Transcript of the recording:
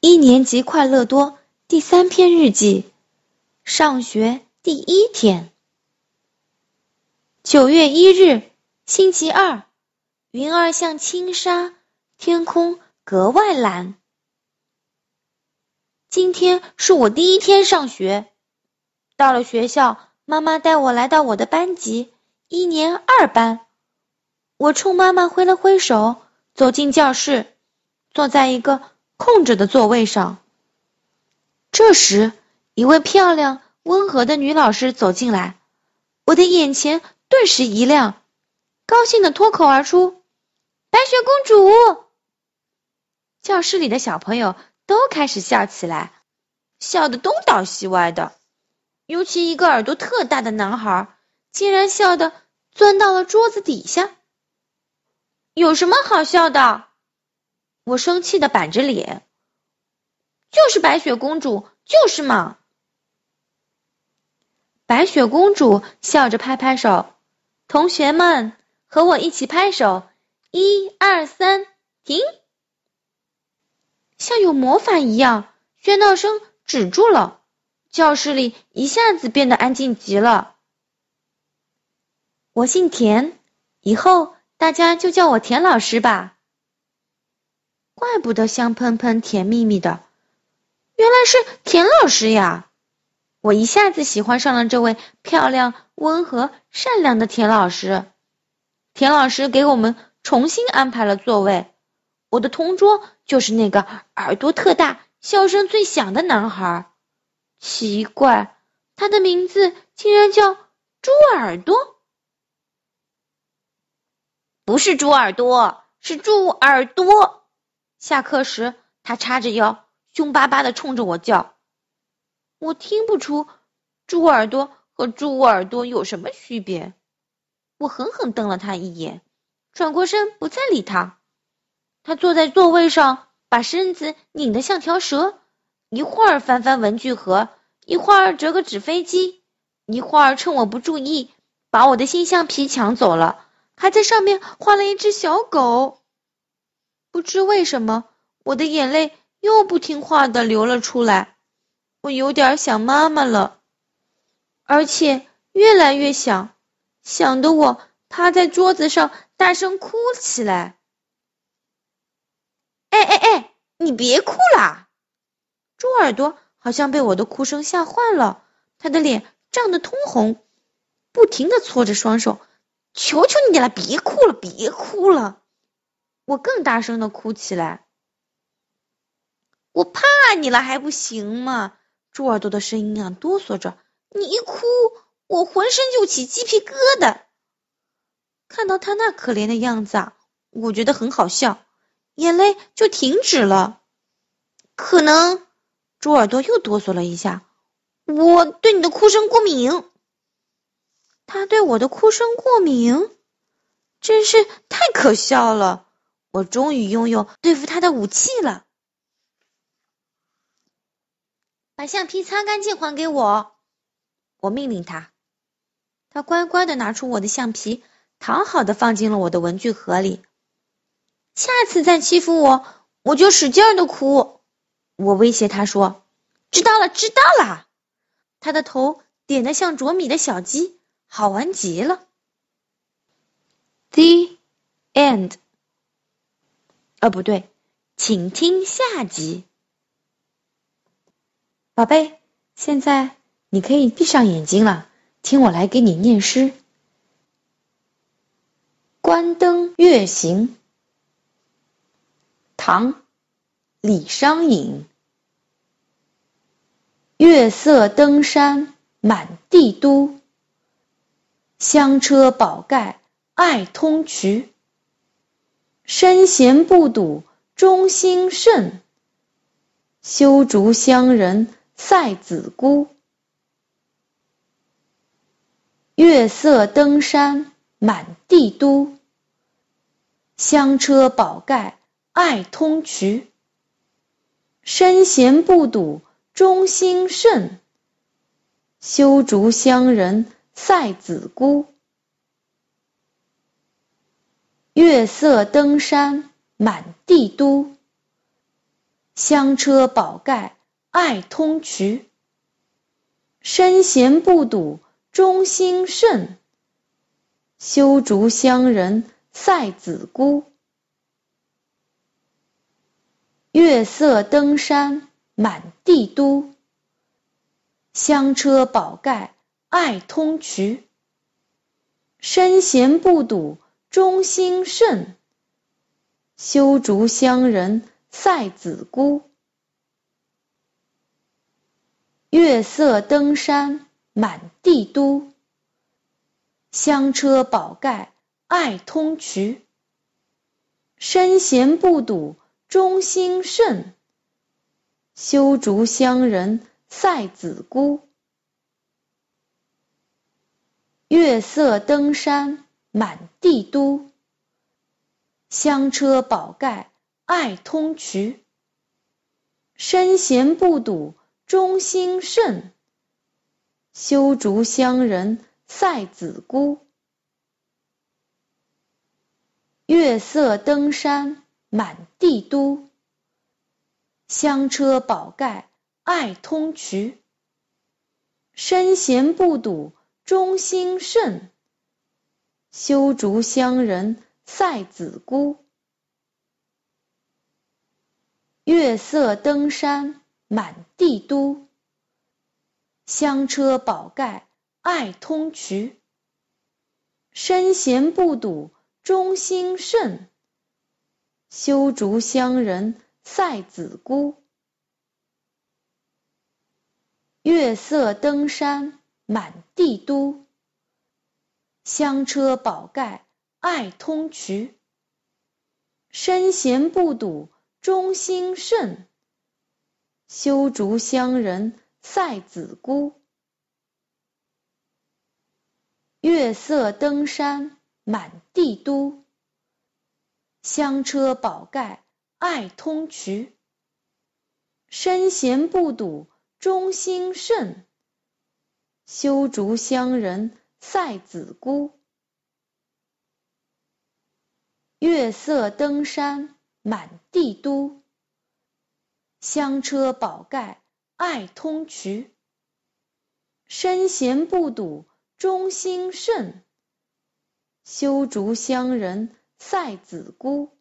一年级快乐多第三篇日记，上学第一天，九月一日，星期二，云儿像轻纱，天空格外蓝。今天是我第一天上学，到了学校，妈妈带我来到我的班级，一年二班。我冲妈妈挥了挥手，走进教室，坐在一个。空着的座位上。这时，一位漂亮、温和的女老师走进来，我的眼前顿时一亮，高兴的脱口而出：“白雪公主！”教室里的小朋友都开始笑起来，笑得东倒西歪的。尤其一个耳朵特大的男孩，竟然笑得钻到了桌子底下。有什么好笑的？我生气的板着脸，就是白雪公主，就是嘛！白雪公主笑着拍拍手，同学们和我一起拍手，一二三，停！像有魔法一样，喧闹声止住了，教室里一下子变得安静极了。我姓田，以后大家就叫我田老师吧。怪不得香喷喷、甜蜜蜜的，原来是田老师呀！我一下子喜欢上了这位漂亮、温和、善良的田老师。田老师给我们重新安排了座位，我的同桌就是那个耳朵特大、笑声最响的男孩。奇怪，他的名字竟然叫猪耳朵？不是猪耳朵，是猪耳朵。下课时，他叉着腰，凶巴巴地冲着我叫。我听不出猪耳朵和猪耳朵有什么区别。我狠狠瞪了他一眼，转过身不再理他。他坐在座位上，把身子拧得像条蛇，一会儿翻翻文具盒，一会儿折个纸飞机，一会儿趁我不注意把我的新橡皮抢走了，还在上面画了一只小狗。不知为什么，我的眼泪又不听话的流了出来，我有点想妈妈了，而且越来越想，想的我趴在桌子上大声哭起来。哎哎哎，你别哭啦！猪耳朵好像被我的哭声吓坏了，他的脸涨得通红，不停的搓着双手，求求你了，别哭了，别哭了。我更大声的哭起来，我怕你了还不行吗？猪耳朵的声音啊哆嗦着，你一哭，我浑身就起鸡皮疙瘩。看到他那可怜的样子啊，我觉得很好笑，眼泪就停止了。可能猪耳朵又哆嗦了一下，我对你的哭声过敏。他对我的哭声过敏，真是太可笑了。我终于拥有对付他的武器了！把橡皮擦干净，还给我！我命令他。他乖乖的拿出我的橡皮，讨好的放进了我的文具盒里。下次再欺负我，我就使劲的哭！我威胁他说：“知道了，知道了。”他的头点的像啄米的小鸡，好玩极了。The end. 哦，不对，请听下集。宝贝，现在你可以闭上眼睛了，听我来给你念诗。《关灯月行》，唐·李商隐。月色登山满地都，香车宝盖爱通衢。身闲不睹忠心甚，修竹乡人赛子姑。月色登山满地都，香车宝盖爱通衢。身闲不睹忠心甚，修竹乡人赛子姑。月色登山满地都，香车宝盖爱通衢。身闲不睹忠心甚，修竹乡人赛子姑。月色登山满地都，香车宝盖爱通衢。身闲不睹忠心甚，修竹乡人赛子姑。月色登山满地都，香车宝盖爱通衢。身闲不睹忠心甚，修竹乡人赛子姑。月色登山满地都，香车宝盖爱通衢。身闲不睹忠心甚，修竹乡人赛子姑。月色登山满地都，香车宝盖爱通衢。身闲不睹忠心甚，修竹乡人赛子姑。月色登山满地都，香车宝盖爱通衢。身闲不睹忠心甚，修竹乡人赛子姑。月色登山满地都，香车宝盖爱通衢。身闲不睹忠心甚，修竹乡人赛子姑。月色登山满地都，香车宝盖爱通衢。身闲不睹忠心甚，修竹乡人赛子姑。月色登山满地都，香车宝盖爱通衢。身闲不睹忠心甚，修竹乡人赛子姑。